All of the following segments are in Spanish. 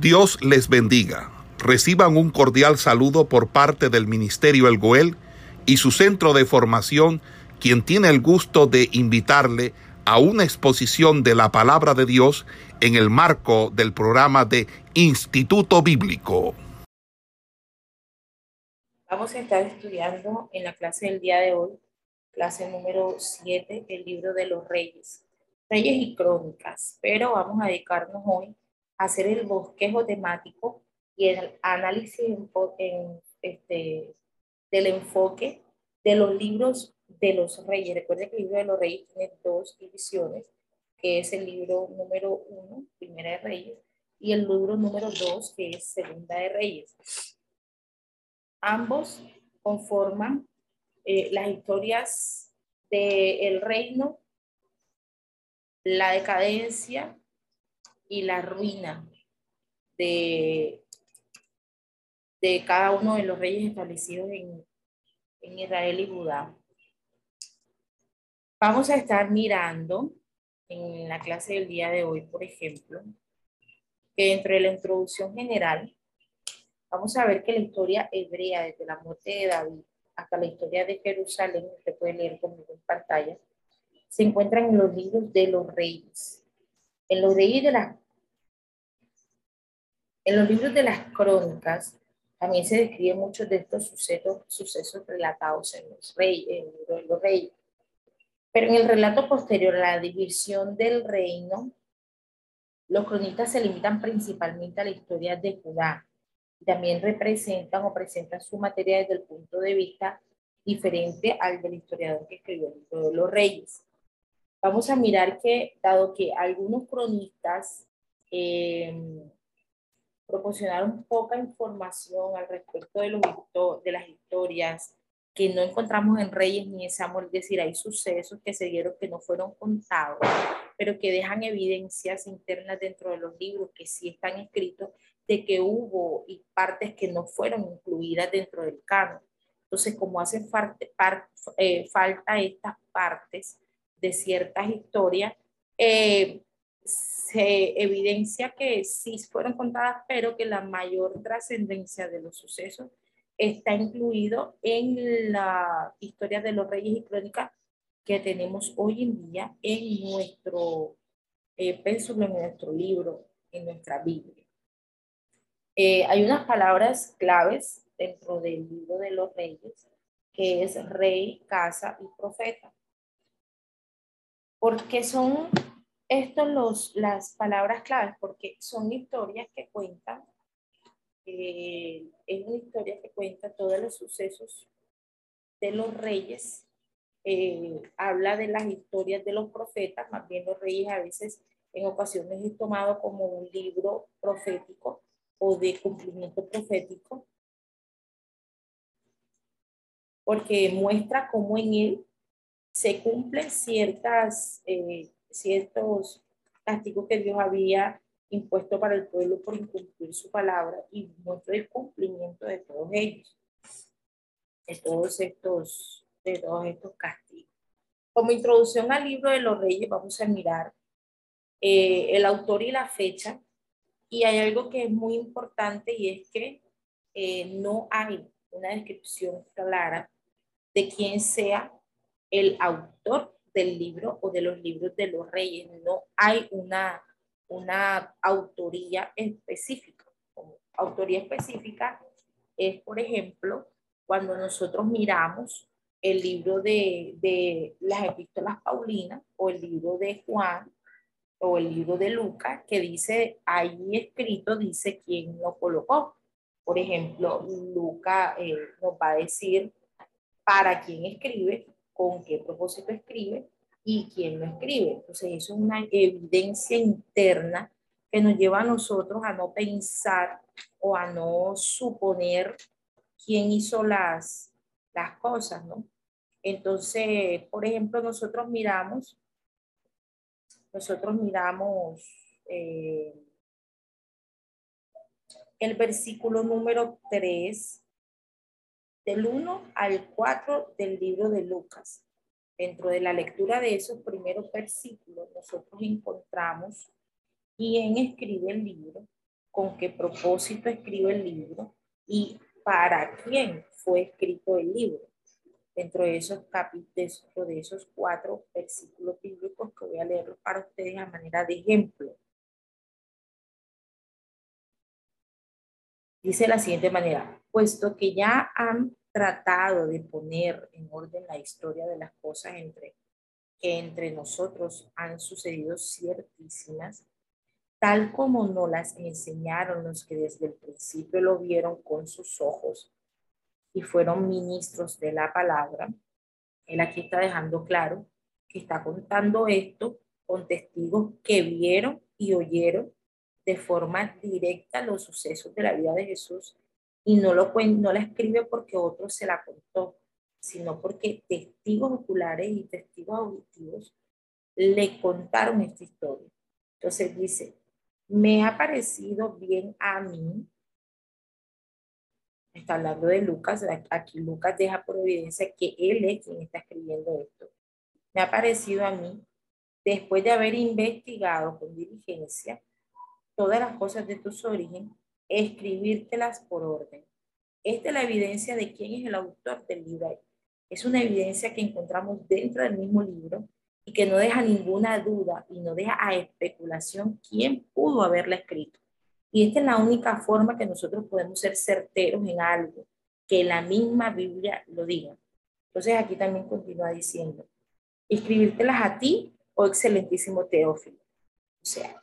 Dios les bendiga. Reciban un cordial saludo por parte del Ministerio El Goel y su centro de formación, quien tiene el gusto de invitarle a una exposición de la palabra de Dios en el marco del programa de Instituto Bíblico. Vamos a estar estudiando en la clase del día de hoy, clase número 7, el libro de los reyes, reyes y crónicas, pero vamos a dedicarnos hoy hacer el bosquejo temático y el análisis en, este, del enfoque de los libros de los reyes. Recuerden que el libro de los reyes tiene dos divisiones, que es el libro número uno, Primera de Reyes, y el libro número dos, que es Segunda de Reyes. Ambos conforman eh, las historias del reino, la decadencia y la ruina de, de cada uno de los reyes establecidos en, en Israel y Judá. Vamos a estar mirando en la clase del día de hoy, por ejemplo, que dentro de la introducción general, vamos a ver que la historia hebrea, desde la muerte de David hasta la historia de Jerusalén, usted puede leer conmigo en pantalla, se encuentran en los libros de los reyes. En los, de las, en los libros de las crónicas también se describen muchos de estos sucesos, sucesos relatados en los, reyes, en los reyes. Pero en el relato posterior a la división del reino, los cronistas se limitan principalmente a la historia de Judá. También representan o presentan su materia desde el punto de vista diferente al del historiador que escribió el libro de los reyes vamos a mirar que, dado que algunos cronistas eh, proporcionaron poca información al respecto de, los, de las historias que no encontramos en Reyes ni en Samuel, es decir, hay sucesos que se dieron que no fueron contados, pero que dejan evidencias internas dentro de los libros que sí están escritos de que hubo y partes que no fueron incluidas dentro del canon. Entonces, como hacen eh, falta estas partes, de ciertas historias, eh, se evidencia que sí fueron contadas, pero que la mayor trascendencia de los sucesos está incluido en la historia de los reyes y crónicas que tenemos hoy en día en nuestro eh, en nuestro libro, en nuestra Biblia. Eh, hay unas palabras claves dentro del libro de los reyes, que es rey, casa y profeta porque son estas los, las palabras claves, porque son historias que cuentan, eh, es una historia que cuenta todos los sucesos de los reyes, eh, habla de las historias de los profetas, más bien los reyes a veces en ocasiones es tomado como un libro profético o de cumplimiento profético, porque muestra cómo en él se cumplen ciertas, eh, ciertos castigos que Dios había impuesto para el pueblo por incumplir su palabra y muestra el cumplimiento de todos ellos, de todos estos, de todos estos castigos. Como introducción al libro de los reyes, vamos a mirar eh, el autor y la fecha. Y hay algo que es muy importante y es que eh, no hay una descripción clara de quién sea el autor del libro o de los libros de los reyes. No hay una, una autoría específica. Autoría específica es, por ejemplo, cuando nosotros miramos el libro de, de las epístolas Paulinas o el libro de Juan o el libro de Lucas, que dice, ahí escrito, dice quién lo colocó. Por ejemplo, Lucas eh, nos va a decir para quién escribe con qué propósito escribe y quién lo escribe. Entonces, eso es una evidencia interna que nos lleva a nosotros a no pensar o a no suponer quién hizo las, las cosas, ¿no? Entonces, por ejemplo, nosotros miramos, nosotros miramos eh, el versículo número 3 del 1 al 4 del libro de Lucas. Dentro de la lectura de esos primeros versículos, nosotros encontramos quién escribe el libro, con qué propósito escribe el libro y para quién fue escrito el libro. Dentro de esos capítulos, de esos cuatro versículos bíblicos que voy a leer para ustedes a manera de ejemplo. Dice de la siguiente manera, puesto que ya han tratado de poner en orden la historia de las cosas entre que entre nosotros han sucedido ciertísimas, tal como nos las enseñaron los que desde el principio lo vieron con sus ojos y fueron ministros de la palabra. Él aquí está dejando claro que está contando esto con testigos que vieron y oyeron de forma directa los sucesos de la vida de Jesús y no, lo, no la escribe porque otro se la contó, sino porque testigos oculares y testigos auditivos le contaron esta historia. Entonces dice, me ha parecido bien a mí, está hablando de Lucas, aquí Lucas deja por evidencia que él es quien está escribiendo esto. Me ha parecido a mí, después de haber investigado con diligencia, todas las cosas de tus origen, escribírtelas por orden. Esta es la evidencia de quién es el autor del libro. Es una evidencia que encontramos dentro del mismo libro y que no deja ninguna duda y no deja a especulación quién pudo haberla escrito. Y esta es la única forma que nosotros podemos ser certeros en algo, que la misma Biblia lo diga. Entonces aquí también continúa diciendo, escribírtelas a ti, oh excelentísimo Teófilo. O sea,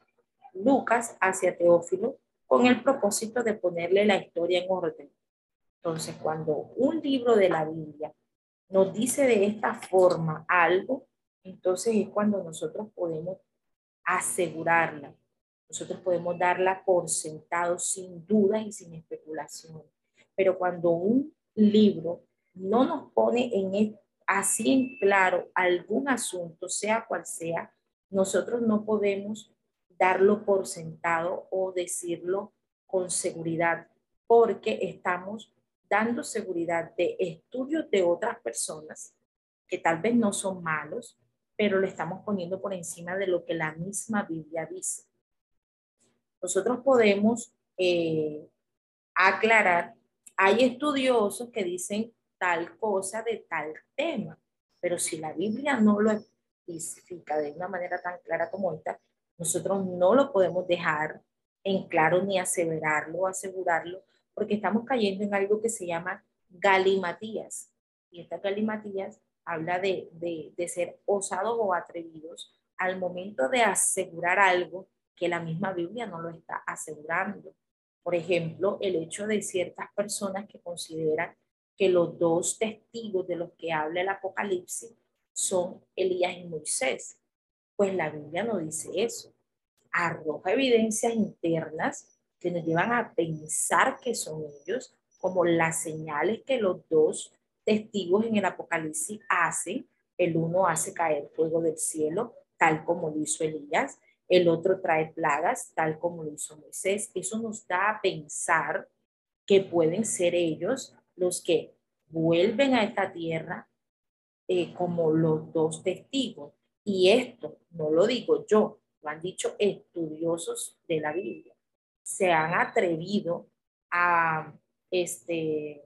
Lucas hacia Teófilo con el propósito de ponerle la historia en orden. Entonces, cuando un libro de la Biblia nos dice de esta forma algo, entonces es cuando nosotros podemos asegurarla. Nosotros podemos darla por sentado sin duda y sin especulación. Pero cuando un libro no nos pone en así en claro algún asunto, sea cual sea, nosotros no podemos darlo por sentado o decirlo con seguridad, porque estamos dando seguridad de estudios de otras personas que tal vez no son malos, pero le estamos poniendo por encima de lo que la misma Biblia dice. Nosotros podemos eh, aclarar, hay estudiosos que dicen tal cosa de tal tema, pero si la Biblia no lo especifica de una manera tan clara como esta, nosotros no lo podemos dejar en claro ni aseverarlo asegurarlo, porque estamos cayendo en algo que se llama galimatías. Y esta galimatías habla de, de, ser osados o atrevidos al momento de asegurar algo que la misma Biblia no lo está asegurando. Por ejemplo, el hecho de ciertas personas que consideran que los dos testigos de los que habla el Apocalipsis son Elías y Moisés. Pues la Biblia no dice eso. Arroja evidencias internas que nos llevan a pensar que son ellos, como las señales que los dos testigos en el Apocalipsis hacen. El uno hace caer fuego del cielo, tal como lo hizo Elías. El otro trae plagas, tal como lo hizo Moisés. Eso nos da a pensar que pueden ser ellos los que vuelven a esta tierra eh, como los dos testigos. Y esto no lo digo yo, lo han dicho estudiosos de la Biblia. Se han atrevido a, este,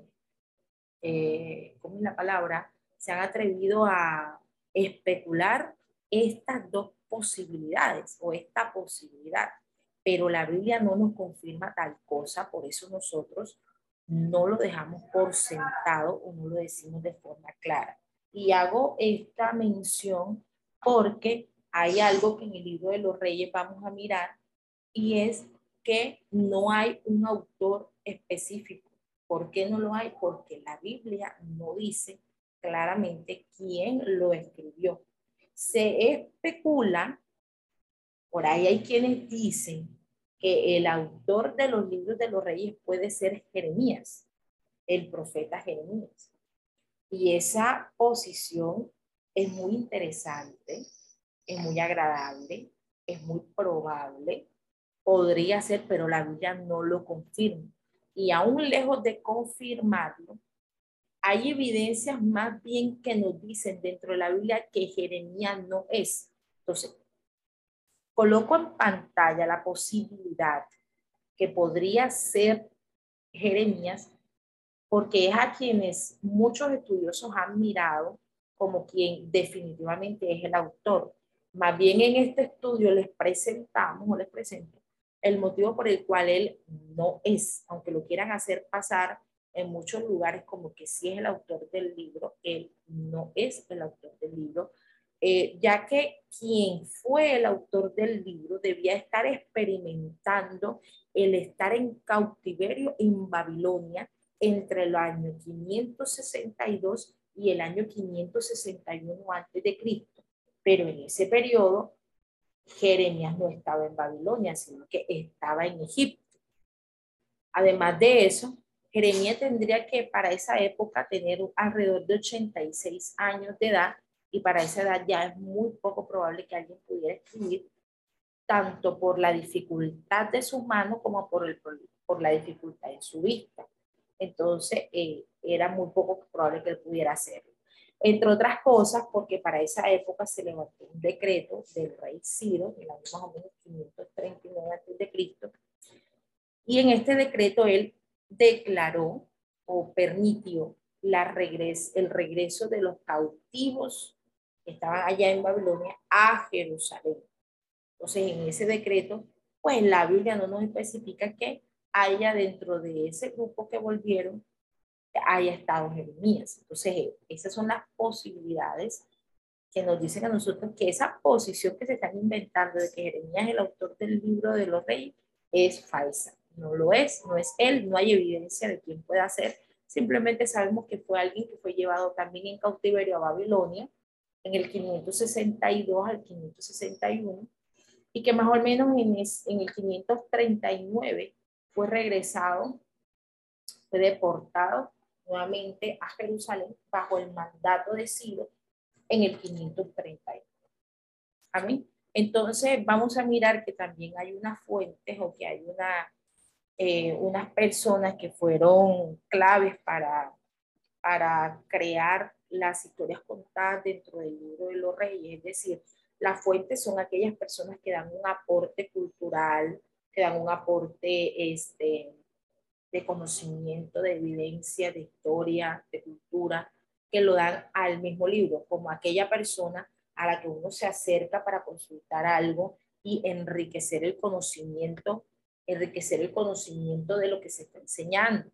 eh, ¿cómo es la palabra? Se han atrevido a especular estas dos posibilidades o esta posibilidad, pero la Biblia no nos confirma tal cosa, por eso nosotros no lo dejamos por sentado o no lo decimos de forma clara. Y hago esta mención porque hay algo que en el libro de los reyes vamos a mirar y es que no hay un autor específico. ¿Por qué no lo hay? Porque la Biblia no dice claramente quién lo escribió. Se especula, por ahí hay quienes dicen que el autor de los libros de los reyes puede ser Jeremías, el profeta Jeremías. Y esa posición es muy interesante, es muy agradable, es muy probable, podría ser, pero la Biblia no lo confirma. Y aún lejos de confirmarlo, hay evidencias más bien que nos dicen dentro de la Biblia que Jeremías no es. Entonces, coloco en pantalla la posibilidad que podría ser Jeremías, porque es a quienes muchos estudiosos han mirado como quien definitivamente es el autor. Más bien en este estudio les presentamos o les presento el motivo por el cual él no es, aunque lo quieran hacer pasar en muchos lugares como que sí es el autor del libro, él no es el autor del libro, eh, ya que quien fue el autor del libro debía estar experimentando el estar en cautiverio en Babilonia entre el año 562 y el año 561 antes de Cristo. Pero en ese periodo Jeremías no estaba en Babilonia, sino que estaba en Egipto. Además de eso, Jeremías tendría que para esa época tener alrededor de 86 años de edad y para esa edad ya es muy poco probable que alguien pudiera escribir tanto por la dificultad de su mano como por, el, por la dificultad de su vista. Entonces, eh, era muy poco probable que él pudiera hacerlo. Entre otras cosas, porque para esa época se levantó un decreto del rey Ciro, en el año más o menos 539 a.C., y en este decreto él declaró o permitió la regres el regreso de los cautivos que estaban allá en Babilonia a Jerusalén. Entonces, en ese decreto, pues la Biblia no nos especifica que haya dentro de ese grupo que volvieron, haya estado Jeremías. Entonces, esas son las posibilidades que nos dicen a nosotros que esa posición que se están inventando de que Jeremías es el autor del libro de los reyes es falsa. No lo es, no es él, no hay evidencia de quién pueda ser. Simplemente sabemos que fue alguien que fue llevado también en cautiverio a Babilonia en el 562 al 561 y que más o menos en, en el 539 fue regresado, fue deportado nuevamente a Jerusalén bajo el mandato de Ciro en el 531. Amén. Entonces vamos a mirar que también hay unas fuentes o que hay una, eh, unas personas que fueron claves para, para crear las historias contadas dentro del libro de los reyes, es decir, las fuentes son aquellas personas que dan un aporte cultural, que dan un aporte este, de conocimiento, de evidencia, de historia, de cultura, que lo dan al mismo libro, como aquella persona a la que uno se acerca para consultar algo y enriquecer el conocimiento, enriquecer el conocimiento de lo que se está enseñando.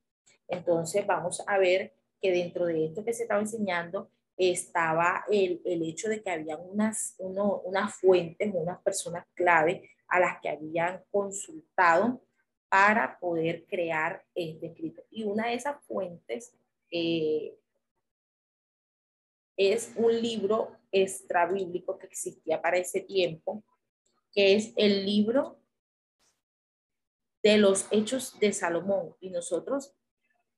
Entonces vamos a ver que dentro de esto que se estaba enseñando estaba el, el hecho de que había unas, uno, unas fuentes, unas personas clave a las que habían consultado para poder crear este escrito. Y una de esas fuentes eh, es un libro extrabíblico que existía para ese tiempo, que es el libro de los hechos de Salomón. Y nosotros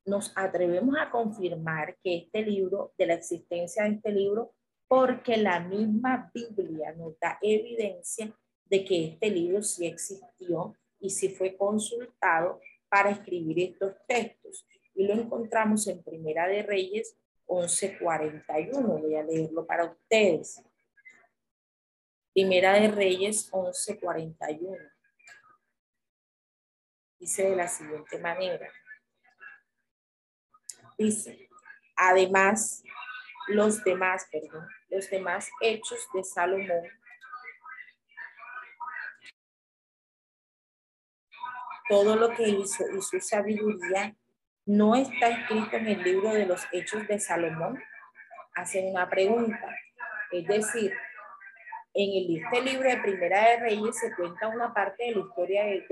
nos atrevemos a confirmar que este libro, de la existencia de este libro, porque la misma Biblia nos da evidencia de que este libro sí existió y sí fue consultado para escribir estos textos. Y lo encontramos en Primera de Reyes 11:41. Voy a leerlo para ustedes. Primera de Reyes 11:41. Dice de la siguiente manera. Dice, además, los demás, perdón, los demás hechos de Salomón todo lo que hizo y su sabiduría no está escrito en el libro de los hechos de Salomón? Hacen una pregunta. Es decir, en este libro de Primera de Reyes se cuenta una parte de la historia de,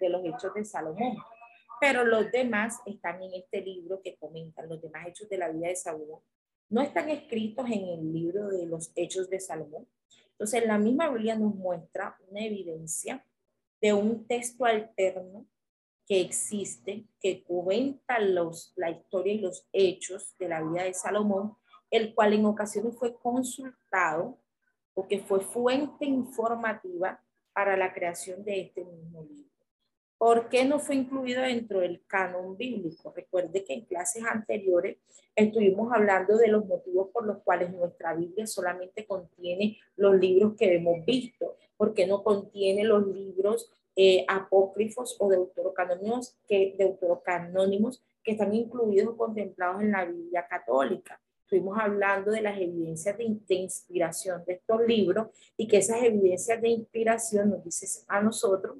de los hechos de Salomón pero los demás están en este libro que comentan, los demás hechos de la vida de Salomón, no están escritos en el libro de los hechos de Salomón. Entonces, la misma Biblia nos muestra una evidencia de un texto alterno que existe, que cuenta los, la historia y los hechos de la vida de Salomón, el cual en ocasiones fue consultado o que fue fuente informativa para la creación de este mismo libro. ¿Por qué no fue incluido dentro del canon bíblico? Recuerde que en clases anteriores estuvimos hablando de los motivos por los cuales nuestra Biblia solamente contiene los libros que hemos visto, porque no contiene los libros eh, apócrifos o deuterocanónimos que, deuterocanónimos que están incluidos o contemplados en la Biblia católica. Estuvimos hablando de las evidencias de, de, inspiración de estos libros y que esas evidencias de inspiración, nos dice a nosotros,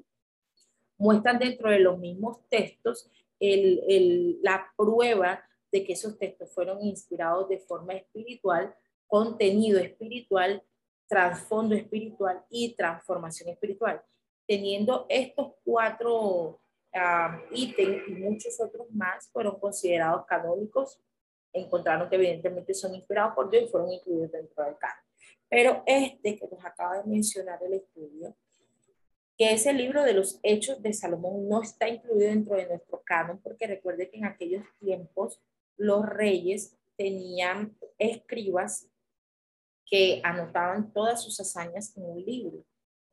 muestran dentro de los mismos textos el, el, la prueba de que esos textos fueron inspirados de forma espiritual, contenido espiritual, trasfondo espiritual y transformación espiritual. Teniendo estos cuatro uh, ítems y muchos otros más fueron considerados canónicos, encontraron que evidentemente son inspirados por Dios y fueron incluidos dentro del canon. Pero este que nos acaba de mencionar el estudio, que es el libro de los Hechos de Salomón, no está incluido dentro de nuestro canon, porque recuerde que en aquellos tiempos los reyes tenían escribas que anotaban todas sus hazañas en un libro.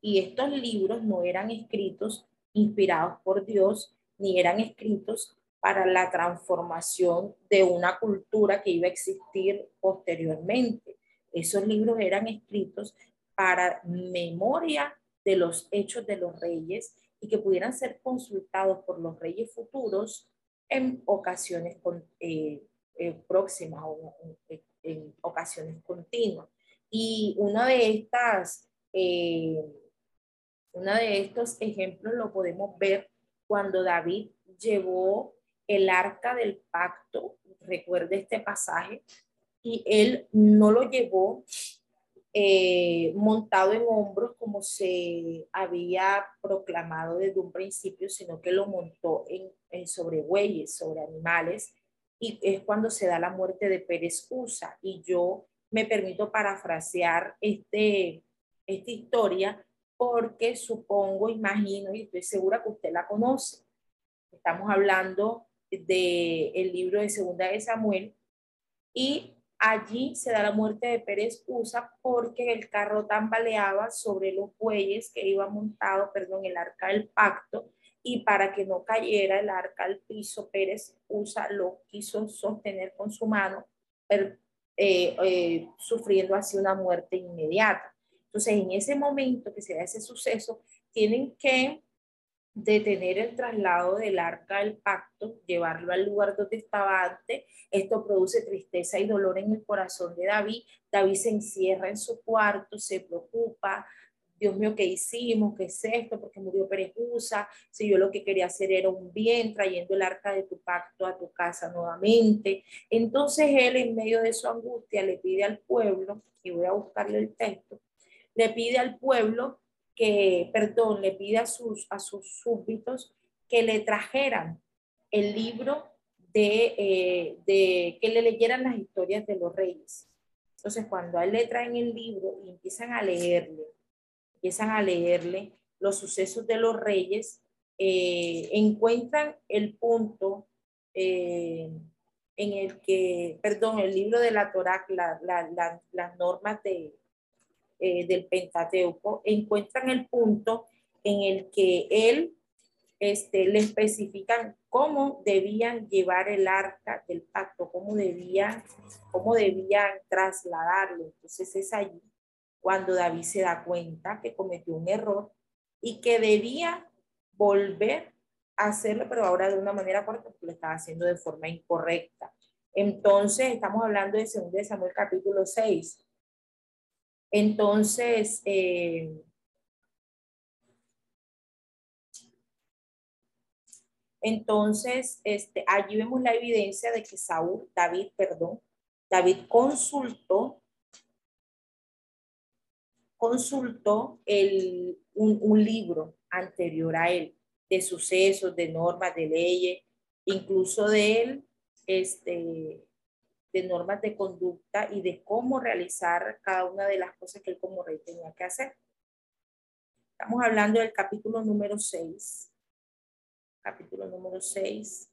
Y estos libros no eran escritos inspirados por Dios, ni eran escritos para la transformación de una cultura que iba a existir posteriormente. Esos libros eran escritos para memoria de los hechos de los reyes y que pudieran ser consultados por los reyes futuros en ocasiones eh, eh, próximas o en, ocasiones continuas. Y una de estas, eh, una de estos ejemplos lo podemos ver cuando David llevó el arca del pacto, recuerde este pasaje, y él no lo llevó eh, montado en hombros como se había proclamado desde un principio, sino que lo montó en, sobre bueyes, sobre animales, y es cuando se da la muerte de Pérez Usa. Y yo me permito parafrasear este, esta historia porque supongo, imagino y estoy segura que usted la conoce. Estamos hablando del el libro de Segunda de Samuel y Allí se da la muerte de Pérez Usa porque el carro tambaleaba sobre los bueyes que iba montado, perdón, el arca del pacto, y para que no cayera el arca al piso, Pérez Usa lo quiso sostener con su mano, eh, eh, sufriendo así una muerte inmediata. Entonces, en ese momento que se da ese suceso, tienen que detener el traslado del arca del pacto, llevarlo al lugar donde estaba antes. Esto produce tristeza y dolor en el corazón de David. David se encierra en su cuarto, se preocupa. Dios mío, ¿qué hicimos? ¿Qué es esto? Porque murió Perejusa. Si yo lo que quería hacer era un bien, trayendo el arca de tu pacto a tu casa nuevamente. Entonces él, en medio de su angustia, le pide al pueblo, y voy a buscarle el texto, le pide al pueblo que, perdón, le pide a sus, a sus súbditos que le trajeran el libro de, eh, de, que le leyeran las historias de los reyes. Entonces, cuando a él le traen el libro y empiezan a leerle, empiezan a leerle los sucesos de los reyes, eh, encuentran el punto eh, en el que, perdón, el libro de la Torah, la, la, las normas de, eh, del Pentateuco, encuentran el punto en el que él este, le especifican cómo debían llevar el arca del pacto, cómo debían, cómo debían trasladarlo. Entonces es allí cuando David se da cuenta que cometió un error y que debía volver a hacerlo, pero ahora de una manera correcta, porque lo estaba haciendo de forma incorrecta. Entonces, estamos hablando de 2 Samuel capítulo 6. Entonces, eh, entonces, este, allí vemos la evidencia de que Saúl, David, perdón, David consultó, consultó el, un, un libro anterior a él de sucesos, de normas, de leyes, incluso de él, este, de normas de conducta y de cómo realizar cada una de las cosas que él como rey tenía que hacer. Estamos hablando del capítulo número 6. Capítulo número 6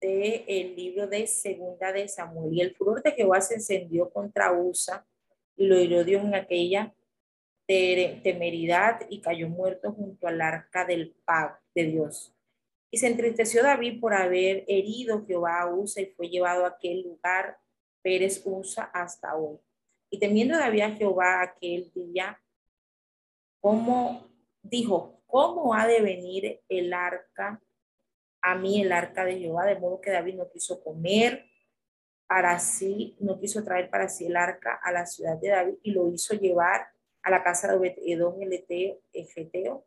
del el libro de Segunda de Samuel. Y el furor de Jehová se encendió contra Usa y lo hirió Dios en aquella temeridad y cayó muerto junto al arca del pacto de Dios. Y se entristeció David por haber herido Jehová a Usa y fue llevado a aquel lugar, Pérez Usa, hasta hoy. Y temiendo David a Jehová aquel día, como dijo, ¿cómo ha de venir el arca a mí, el arca de Jehová? De modo que David no quiso comer para sí, no quiso traer para sí el arca a la ciudad de David y lo hizo llevar a la casa de Obededón el Egeteo.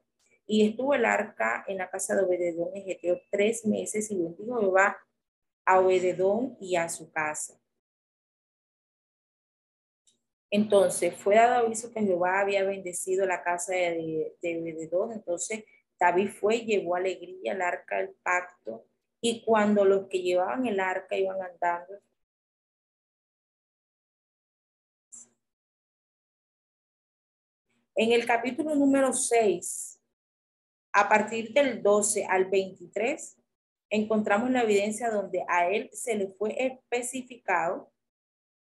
Y estuvo el arca en la casa de Obededón el Egeteo tres meses y bendijo Jehová a Obededón y a su casa. Entonces fue dado aviso que Jehová había bendecido la casa de, de Obededón. Entonces David fue y llevó alegría al arca del pacto. Y cuando los que llevaban el arca iban andando, En el capítulo número 6, a partir del 12 al 23, encontramos la evidencia donde a él se le fue especificado,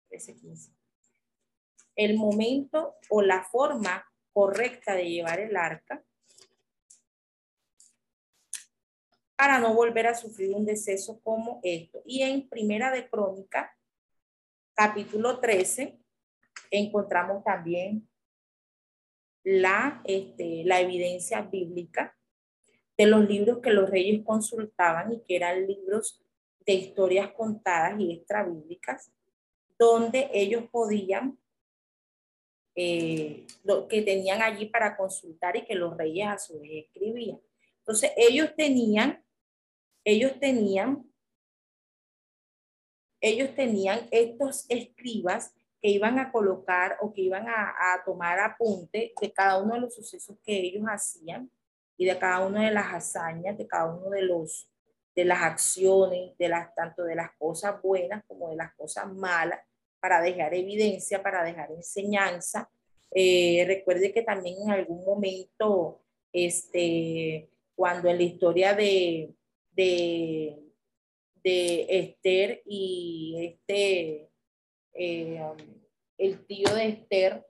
13, 15, el momento o la forma correcta de llevar el arca para no volver a sufrir un deceso como esto. Y en Primera de Crónica, capítulo 13, encontramos también la, este, la evidencia bíblica de los libros que los reyes consultaban y que eran libros de historias contadas y extrabíblicas, donde ellos podían eh, lo que tenían allí para consultar y que los reyes a su vez escribían. Entonces ellos tenían, ellos tenían, ellos tenían estos escribas que iban a colocar o que iban a, a tomar apunte de cada uno de los sucesos que ellos hacían y de cada una de las hazañas, de cada uno de los de las acciones, de las tanto de las cosas buenas como de las cosas malas, para dejar evidencia, para dejar enseñanza. Eh, recuerde que también en algún momento, este, cuando en la historia de, de, de Esther y este, eh, el tío de Esther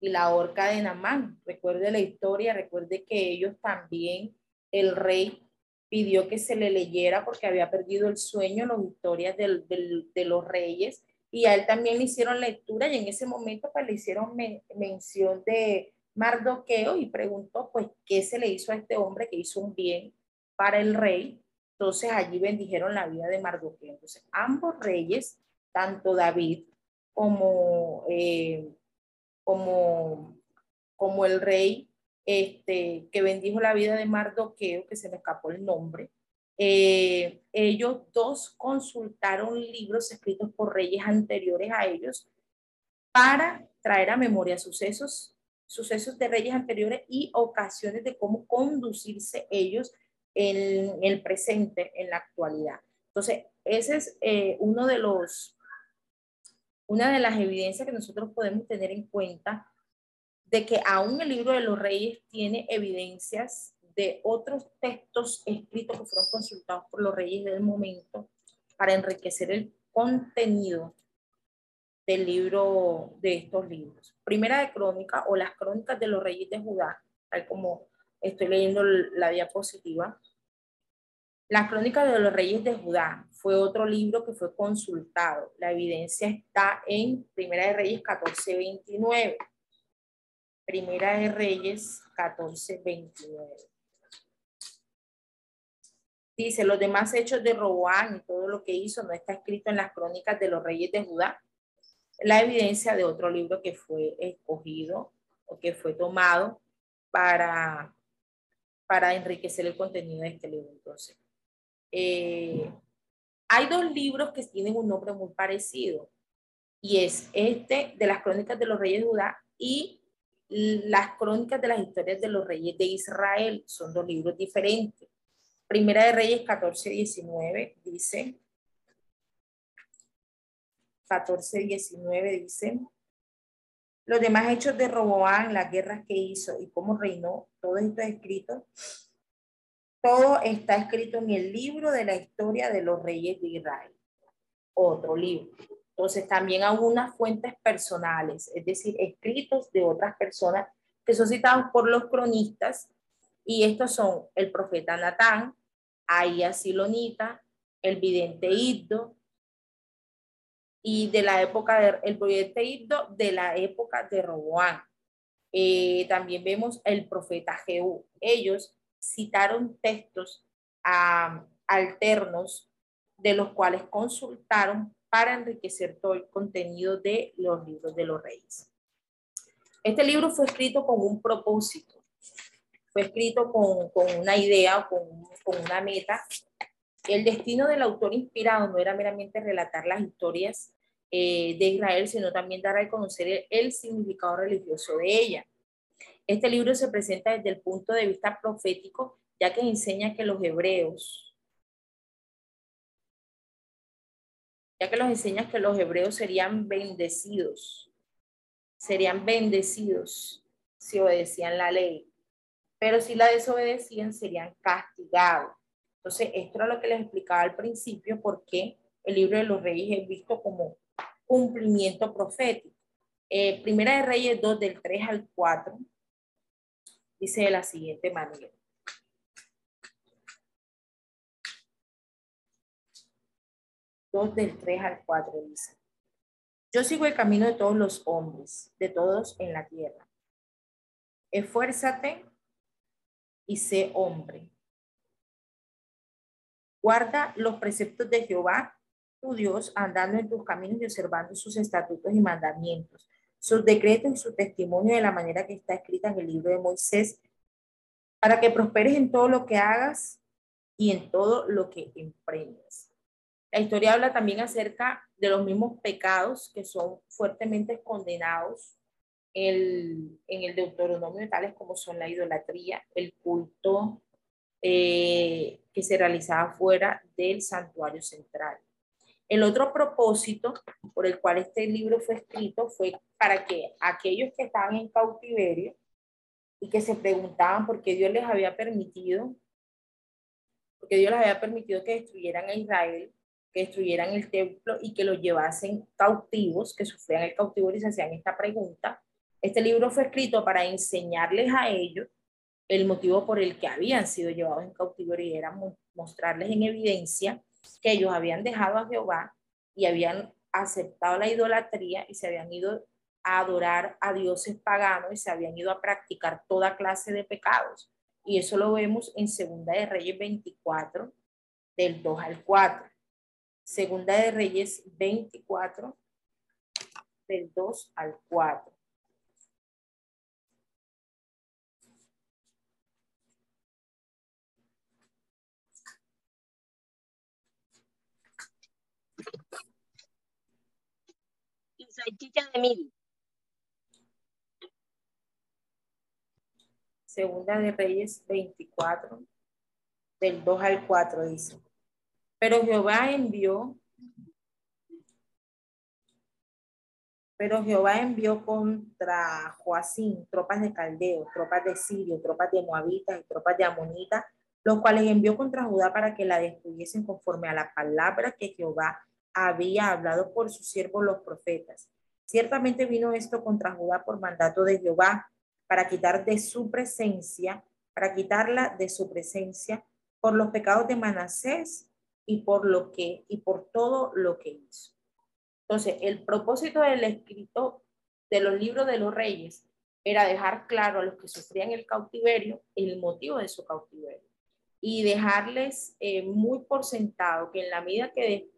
y la horca de Namán, recuerde la historia, recuerde que ellos también, el rey pidió que se le leyera porque había perdido el sueño, las historias de los reyes, y a él también le hicieron lectura y en ese momento pues le hicieron mención de Mardoqueo y preguntó pues qué se le hizo a este hombre que hizo un bien para el rey. Entonces allí bendijeron la vida de Mardoqueo. Entonces ambos reyes, tanto David como, eh, como, como el rey este, que bendijo la vida de Mardoqueo, que se me escapó el nombre, eh, ellos dos consultaron libros escritos por reyes anteriores a ellos para traer a memoria sucesos, sucesos de reyes anteriores y ocasiones de cómo conducirse ellos en, el presente, en la actualidad. Entonces, ese es eh, uno de los, una de las evidencias que nosotros podemos tener en cuenta de que aún el libro de los reyes tiene evidencias de otros textos escritos que fueron consultados por los reyes del momento para enriquecer el contenido del libro, de estos libros. Primera de Crónica o las Crónicas de los Reyes de Judá, tal como estoy leyendo la diapositiva. Las Crónicas de los Reyes de Judá fue otro libro que fue consultado. La evidencia está en Primera de Reyes 1429. Primera de Reyes 1429. Dice, los demás hechos de Roboán y todo lo que hizo no está escrito en las crónicas de los reyes de Judá. La evidencia de otro libro que fue escogido o que fue tomado para, para enriquecer el contenido de este libro. Entonces, eh, hay dos libros que tienen un nombre muy parecido y es este de las crónicas de los reyes de Judá y las crónicas de las historias de los reyes de Israel. Son dos libros diferentes. Primera de Reyes 14, 19 dice, 14, 19 dice, los demás hechos de Roboán, las guerras que hizo y cómo reinó, todo esto es escrito. Todo está escrito en el libro de la historia de los reyes de Israel. Otro libro. Entonces también algunas fuentes personales, es decir, escritos de otras personas que son citados por los cronistas y estos son el profeta Natán, Aya Silonita, el vidente Iddo, y de la época de, el vidente Iddo de la época de Roboán. Eh, también vemos el profeta Jehú. Ellos citaron textos alternos de los cuales consultaron para enriquecer todo el contenido de los libros de los reyes. Este libro fue escrito con un propósito, fue escrito con, una idea, con, con una meta. El destino del autor inspirado no era meramente relatar las historias eh, de Israel, sino también dar a conocer el, significado religioso de ella. Este libro se presenta desde el punto de vista profético, ya que enseña que los hebreos, ya que los enseña que los hebreos serían bendecidos, serían bendecidos si obedecían la ley, pero si la desobedecían serían castigados. Entonces, esto era lo que les explicaba al principio, porque el libro de los reyes es visto como cumplimiento profético. Eh, Primera de Reyes 2, del 3 al 4, dice de la siguiente manera. Dos del 3 al 4 dice. Yo sigo el camino de todos los hombres, de todos en la tierra. Esfuérzate y sé hombre. Guarda los preceptos de Jehová Dios andando en tus caminos y observando sus estatutos y mandamientos, sus decretos y su testimonio de la manera que está escrita en el libro de Moisés, para que prosperes en todo lo que hagas y en todo lo que emprendas. La historia habla también acerca de los mismos pecados que son fuertemente condenados en el Deuteronomio, tales como son la idolatría, el culto eh, que se realizaba fuera del santuario central. El otro propósito por el cual este libro fue escrito fue para que aquellos que estaban en cautiverio y que se preguntaban por qué Dios les había permitido, porque Dios les había permitido que destruyeran a Israel, que destruyeran el templo y que los llevasen cautivos, que sufrían el cautiverio y se hacían esta pregunta. Este libro fue escrito para enseñarles a ellos el motivo por el que habían sido llevados en cautiverio y era mostrarles en evidencia que ellos habían dejado a Jehová y habían aceptado la idolatría y se habían ido a adorar a dioses paganos y se habían ido a practicar toda clase de pecados. Y eso lo vemos en Segunda de Reyes 24, del 2 al 4. Segunda de Reyes 24, del 2 al 4. De Segunda de Reyes 24, del 2 al 4 dice. Pero Jehová envió, pero Jehová envió contra Joacín tropas de Caldeo, tropas de Sirio, tropas de Moabitas y tropas de Amonitas, los cuales envió contra Judá para que la destruyesen conforme a la palabra que Jehová había hablado por sus siervos los profetas. Ciertamente vino esto contra Judá por mandato de Jehová, para quitar de su presencia, para quitarla de su presencia por los pecados de Manasés y por lo que y por todo lo que hizo. Entonces, el propósito del escrito de los libros de los reyes era dejar claro a los que sufrían el cautiverio el motivo de su cautiverio y dejarles eh, muy por sentado que en la medida que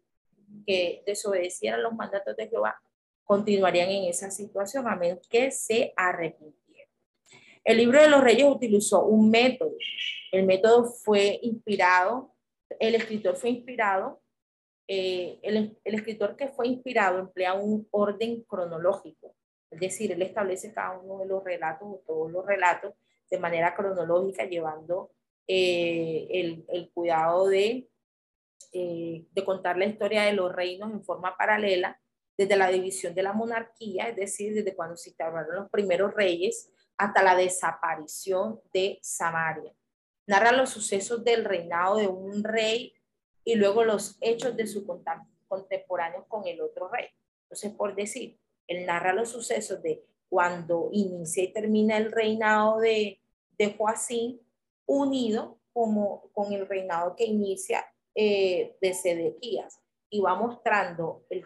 que desobedecieran los mandatos de Jehová continuarían en esa situación a menos que se arrepintieran. El libro de los reyes utilizó un método. El método fue inspirado, el escritor fue inspirado, eh, el, el escritor que fue inspirado emplea un orden cronológico, es decir, él establece cada uno de los relatos o todos los relatos de manera cronológica, llevando eh, el, el, cuidado de eh, de contar la historia de los reinos en forma paralela, desde la división de la monarquía, es decir, desde cuando se instauraron los primeros reyes hasta la desaparición de Samaria. Narra los sucesos del reinado de un rey y luego los hechos de su contemporáneo con el otro rey. Entonces, por decir, él narra los sucesos de cuando inicia y termina el reinado de, de Joacín, unido como con el reinado que inicia eh, de Sedequías y va mostrando el,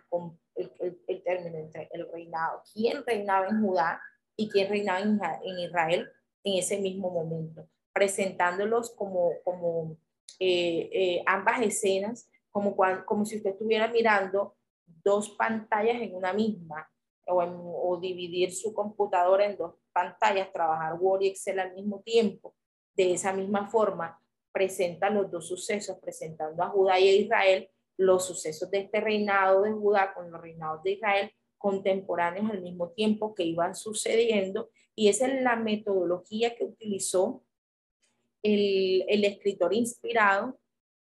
el, el, término entre el reinado, quién reinaba en Judá y quién reinaba en Israel en ese mismo momento, presentándolos como, como eh, eh, ambas escenas, como, como si usted estuviera mirando dos pantallas en una misma, o dividir su computadora en dos pantallas, trabajar Word y Excel al mismo tiempo. De esa misma forma, presenta los dos sucesos, presentando a Judá y a Israel, los sucesos de este reinado de Judá con los reinados de Israel contemporáneos al mismo tiempo que iban sucediendo. Y esa es la metodología que utilizó el, el escritor inspirado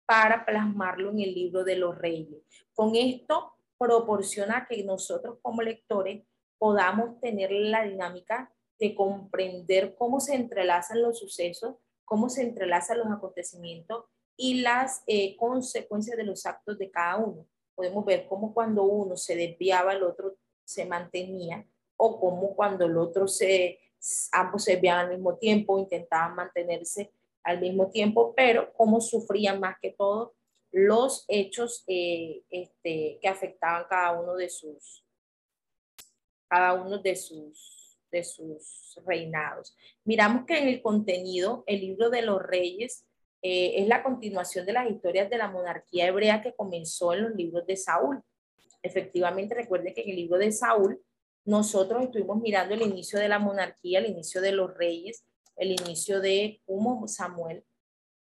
para plasmarlo en el libro de los reyes. Con esto proporciona que nosotros como lectores podamos tener la dinámica de comprender cómo se entrelazan los sucesos, cómo se entrelazan los acontecimientos y las eh, consecuencias de los actos de cada uno. Podemos ver cómo cuando uno se desviaba, el otro se mantenía, o cómo cuando el otro se, ambos se desviaban al mismo tiempo, intentaban mantenerse al mismo tiempo, pero cómo sufrían más que todo los hechos eh, este, que afectaban cada uno de sus, cada uno de sus, de sus reinados. Miramos que en el contenido, el libro de los reyes eh, es la continuación de las historias de la monarquía hebrea que comenzó en los libros de Saúl. Efectivamente, recuerden que en el libro de Saúl nosotros estuvimos mirando el inicio de la monarquía, el inicio de los reyes, el inicio de cómo Samuel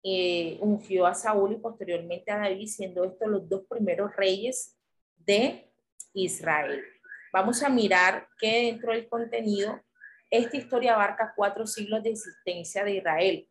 eh, ungió a Saúl y posteriormente a David, siendo estos los dos primeros reyes de Israel. Vamos a mirar que dentro del contenido, esta historia abarca cuatro siglos de existencia de Israel,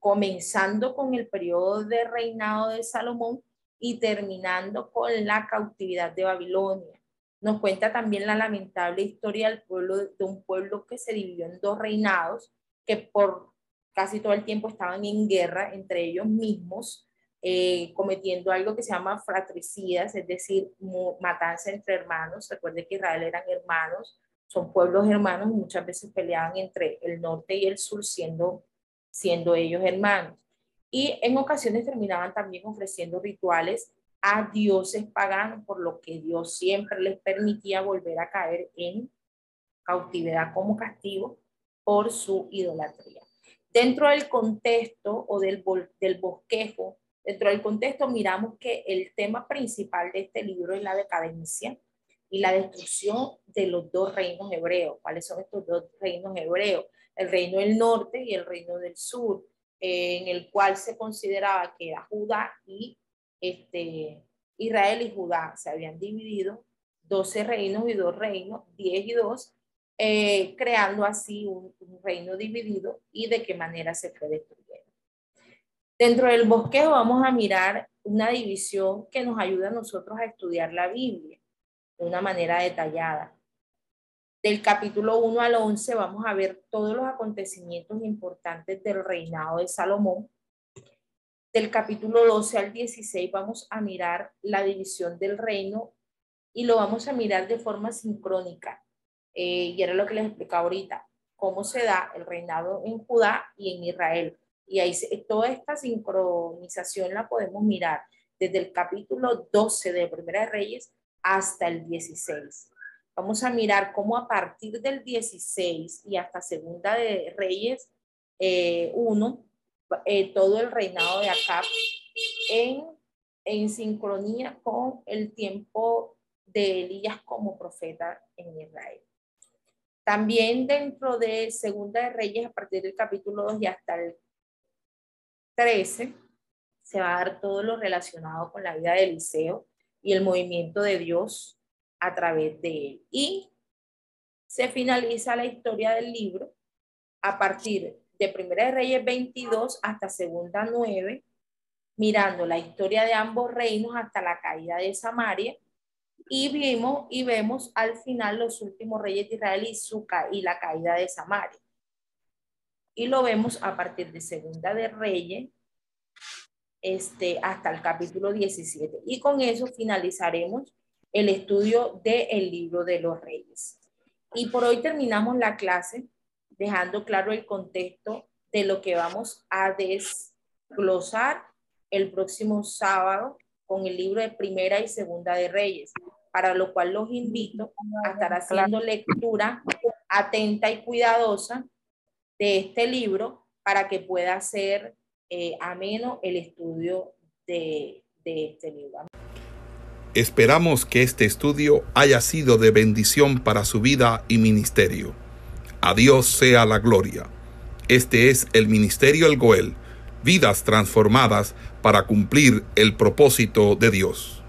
comenzando con el periodo de reinado de Salomón y terminando con la cautividad de Babilonia. Nos cuenta también la lamentable historia del pueblo, de un pueblo que se dividió en dos reinados, que por casi todo el tiempo estaban en guerra entre ellos mismos, eh, cometiendo algo que se llama fratricidas, es decir, matanza entre hermanos. Recuerde que Israel eran hermanos, son pueblos hermanos y muchas veces peleaban entre el norte y el sur siendo, siendo ellos hermanos. Y en ocasiones terminaban también ofreciendo rituales a dioses paganos, por lo que Dios siempre les permitía volver a caer en cautividad como castigo por su idolatría. Dentro del contexto o del, del bosquejo, dentro del contexto miramos que el tema principal de este libro es la decadencia y la destrucción de los dos reinos hebreos. ¿Cuáles son estos dos reinos hebreos? El reino del norte y el reino del sur, en el cual se consideraba que era Judá y este, Israel y Judá se habían dividido, 12 reinos y dos reinos, 10 y 2, eh, creando así un, reino dividido y de qué manera se fue destruyendo. Dentro del bosquejo vamos a mirar una división que nos ayuda a nosotros a estudiar la Biblia de una manera detallada. Del capítulo 1 al 11 vamos a ver todos los acontecimientos importantes del reinado de Salomón. Del capítulo 12 al 16 vamos a mirar la división del reino y lo vamos a mirar de forma sincrónica. Eh, y era lo que les explicaba ahorita, cómo se da el reinado en Judá y en Israel. Y ahí toda esta sincronización la podemos mirar desde el capítulo 12 de Primera de Reyes hasta el 16. Vamos a mirar cómo a partir del 16 y hasta Segunda de Reyes 1, eh, eh, todo el reinado de Acab en, en sincronía con el tiempo de Elías como profeta en Israel. También dentro de Segunda de Reyes, a partir del capítulo 2 y hasta el 13, se va a dar todo lo relacionado con la vida de Eliseo y el movimiento de Dios a través de él. Y se finaliza la historia del libro a partir de Primera de Reyes 22 hasta Segunda 9, mirando la historia de ambos reinos hasta la caída de Samaria y vimos y vemos al final los últimos reyes de Israel y, su, y la caída de Samaria. Y lo vemos a partir de Segunda de Reyes este, hasta el capítulo 17. Y con eso finalizaremos el estudio del libro de los reyes. Y por hoy terminamos la clase dejando claro el contexto de lo que vamos a desglosar el próximo sábado con el libro de Primera y Segunda de Reyes para lo cual los invito a estar haciendo lectura atenta y cuidadosa de este libro para que pueda ser eh, ameno el estudio de, de este libro. Esperamos que este estudio haya sido de bendición para su vida y ministerio. A Dios sea la gloria. Este es el Ministerio El Goel, vidas transformadas para cumplir el propósito de Dios.